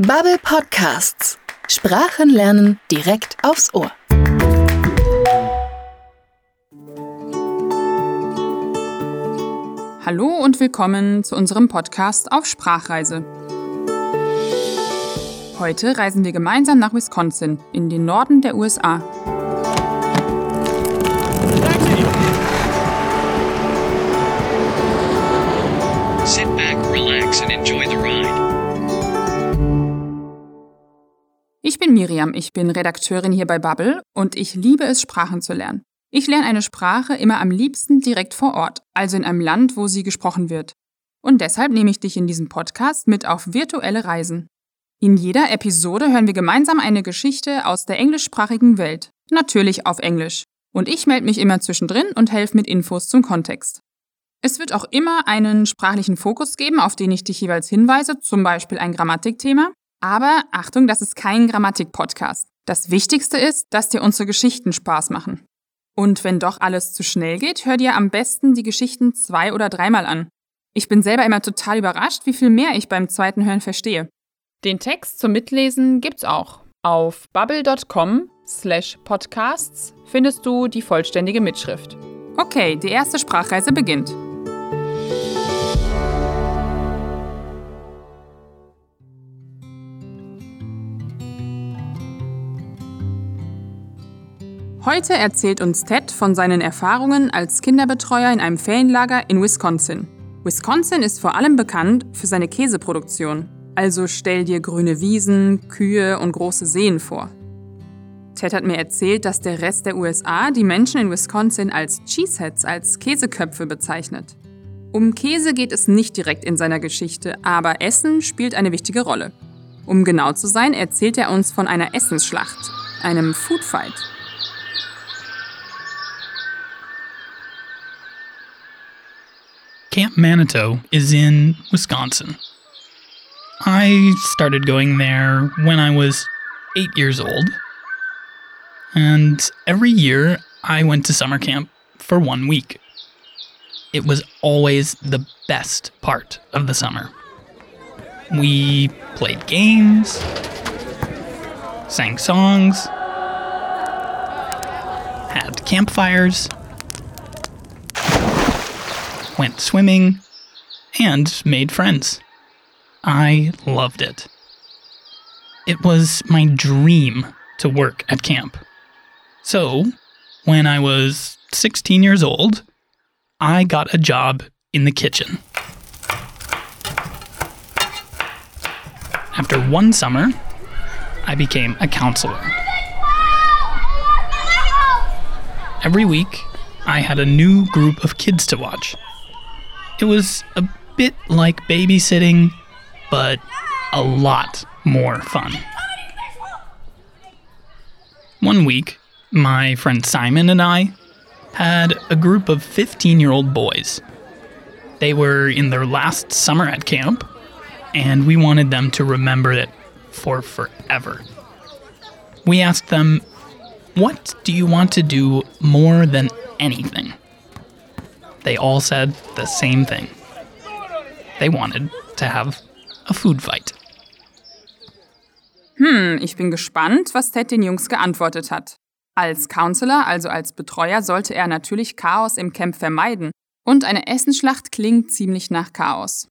Bubble Podcasts. Sprachen lernen direkt aufs Ohr. Hallo und willkommen zu unserem Podcast auf Sprachreise. Heute reisen wir gemeinsam nach Wisconsin, in den Norden der USA. Sit back, relax, and enjoy Ich bin Miriam, ich bin Redakteurin hier bei Bubble und ich liebe es, Sprachen zu lernen. Ich lerne eine Sprache immer am liebsten direkt vor Ort, also in einem Land, wo sie gesprochen wird. Und deshalb nehme ich dich in diesem Podcast mit auf virtuelle Reisen. In jeder Episode hören wir gemeinsam eine Geschichte aus der englischsprachigen Welt, natürlich auf Englisch. Und ich melde mich immer zwischendrin und helfe mit Infos zum Kontext. Es wird auch immer einen sprachlichen Fokus geben, auf den ich dich jeweils hinweise, zum Beispiel ein Grammatikthema. Aber Achtung, das ist kein Grammatik-Podcast. Das Wichtigste ist, dass dir unsere Geschichten Spaß machen. Und wenn doch alles zu schnell geht, hör dir am besten die Geschichten zwei- oder dreimal an. Ich bin selber immer total überrascht, wie viel mehr ich beim zweiten Hören verstehe. Den Text zum Mitlesen gibt's auch. Auf bubble.com slash podcasts findest du die vollständige Mitschrift. Okay, die erste Sprachreise beginnt. Heute erzählt uns Ted von seinen Erfahrungen als Kinderbetreuer in einem Ferienlager in Wisconsin. Wisconsin ist vor allem bekannt für seine Käseproduktion. Also stell dir grüne Wiesen, Kühe und große Seen vor. Ted hat mir erzählt, dass der Rest der USA die Menschen in Wisconsin als Cheeseheads, als Käseköpfe bezeichnet. Um Käse geht es nicht direkt in seiner Geschichte, aber Essen spielt eine wichtige Rolle. Um genau zu sein, erzählt er uns von einer Essensschlacht, einem Foodfight. Camp Manitou is in Wisconsin. I started going there when I was eight years old. And every year I went to summer camp for one week. It was always the best part of the summer. We played games, sang songs, had campfires, went swimming, and made friends. I loved it. It was my dream to work at camp. So, when I was 16 years old, I got a job in the kitchen. After one summer, I became a counselor. Every week, I had a new group of kids to watch. It was a bit like babysitting, but a lot more fun. One week, my friend Simon and I had a group of 15 year old boys. They were in their last summer at camp, and we wanted them to remember it for forever. We asked them, What do you want to do more than anything? They all said the same thing. They wanted to have a food fight. Hm, ich bin gespannt, was Ted den Jungs geantwortet hat. Als Counselor, also als Betreuer, sollte er natürlich Chaos im Camp vermeiden. Und eine Essensschlacht klingt ziemlich nach Chaos.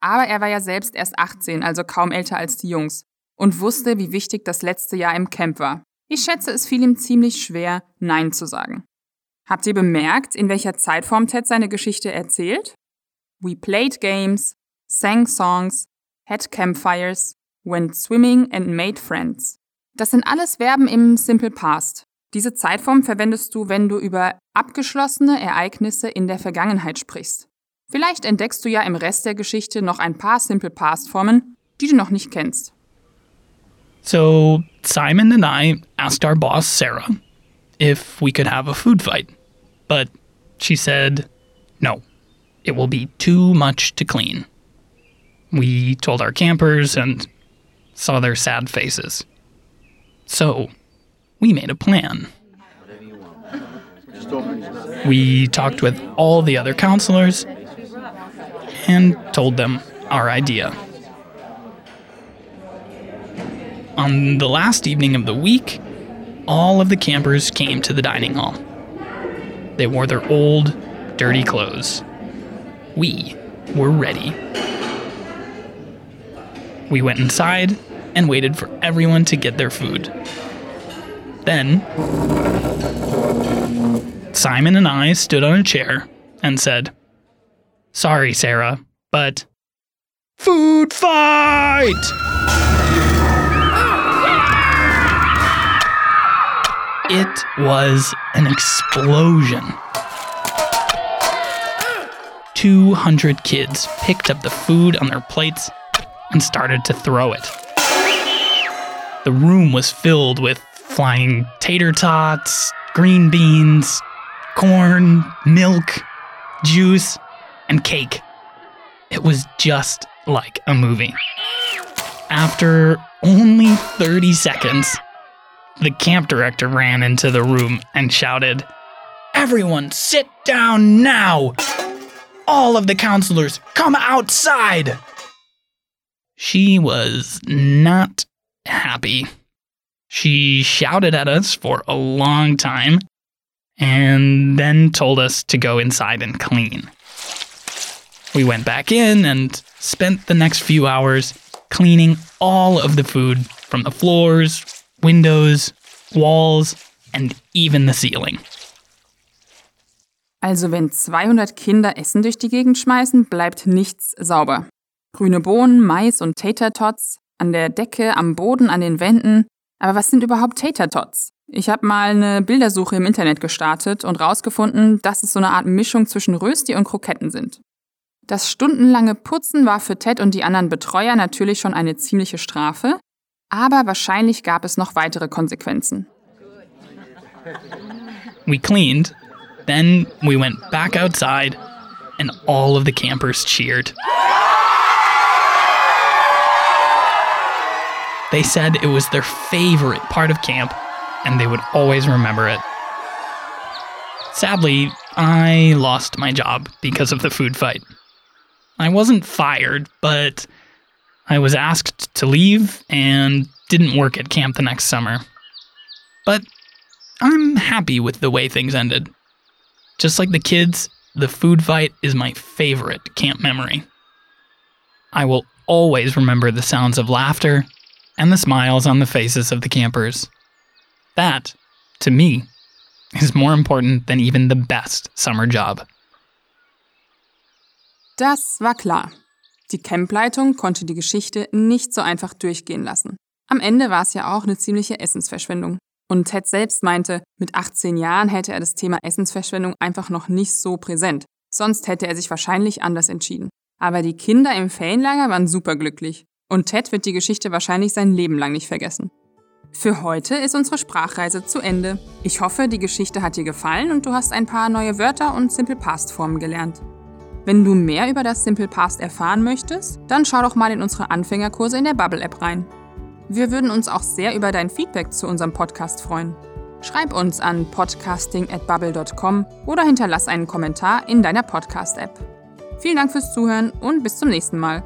Aber er war ja selbst erst 18, also kaum älter als die Jungs, und wusste, wie wichtig das letzte Jahr im Camp war. Ich schätze, es fiel ihm ziemlich schwer, Nein zu sagen. Habt ihr bemerkt, in welcher Zeitform Ted seine Geschichte erzählt? We played games, sang songs, had campfires, went swimming and made friends. Das sind alles Verben im Simple Past. Diese Zeitform verwendest du, wenn du über abgeschlossene Ereignisse in der Vergangenheit sprichst. Vielleicht entdeckst du ja im Rest der Geschichte noch ein paar Simple Past Formen, die du noch nicht kennst. So, Simon and I asked our boss, Sarah, if we could have a food fight. But she said, no, it will be too much to clean. We told our campers and saw their sad faces. So, we made a plan. We talked with all the other counselors and told them our idea. on the last evening of the week, all of the campers came to the dining hall. They wore their old, dirty clothes. We were ready. We went inside and waited for everyone to get their food. Then, Simon and I stood on a chair and said, Sorry, Sarah, but food fight! It was an explosion. 200 kids picked up the food on their plates and started to throw it. The room was filled with flying tater tots, green beans, corn, milk, juice, and cake. It was just like a movie. After only 30 seconds, the camp director ran into the room and shouted, Everyone sit down now! All of the counselors come outside! She was not happy. She shouted at us for a long time and then told us to go inside and clean. We went back in and spent the next few hours cleaning all of the food from the floors, windows, walls, and even the ceiling. Also wenn 200 Kinder Essen durch die Gegend schmeißen, bleibt nichts sauber. Grüne Bohnen, Mais und Tater Tots, an der Decke, am Boden, an den Wänden. Aber was sind überhaupt Tater Tots? Ich habe mal eine Bildersuche im Internet gestartet und rausgefunden, dass es so eine Art Mischung zwischen Rösti und Kroketten sind. Das stundenlange Putzen war für Ted und die anderen Betreuer natürlich schon eine ziemliche Strafe, aber wahrscheinlich gab es noch weitere Konsequenzen. We cleaned, then we went back outside, and all of the campers cheered. They said it was their favorite part of camp, and they would always remember it. Sadly, I lost my job because of the food fight. I wasn't fired, but I was asked to leave and didn't work at camp the next summer. But I'm happy with the way things ended. Just like the kids, the food fight is my favorite camp memory. I will always remember the sounds of laughter and the smiles on the faces of the campers. That, to me, is more important than even the best summer job. Das war klar. Die Campleitung konnte die Geschichte nicht so einfach durchgehen lassen. Am Ende war es ja auch eine ziemliche Essensverschwendung. Und Ted selbst meinte, mit 18 Jahren hätte er das Thema Essensverschwendung einfach noch nicht so präsent. Sonst hätte er sich wahrscheinlich anders entschieden. Aber die Kinder im Ferienlager waren superglücklich. Und Ted wird die Geschichte wahrscheinlich sein Leben lang nicht vergessen. Für heute ist unsere Sprachreise zu Ende. Ich hoffe, die Geschichte hat dir gefallen und du hast ein paar neue Wörter und Simple Past Formen gelernt. Wenn du mehr über das Simple Past erfahren möchtest, dann schau doch mal in unsere Anfängerkurse in der Bubble App rein. Wir würden uns auch sehr über dein Feedback zu unserem Podcast freuen. Schreib uns an podcasting@bubble.com oder hinterlass einen Kommentar in deiner Podcast App. Vielen Dank fürs Zuhören und bis zum nächsten Mal.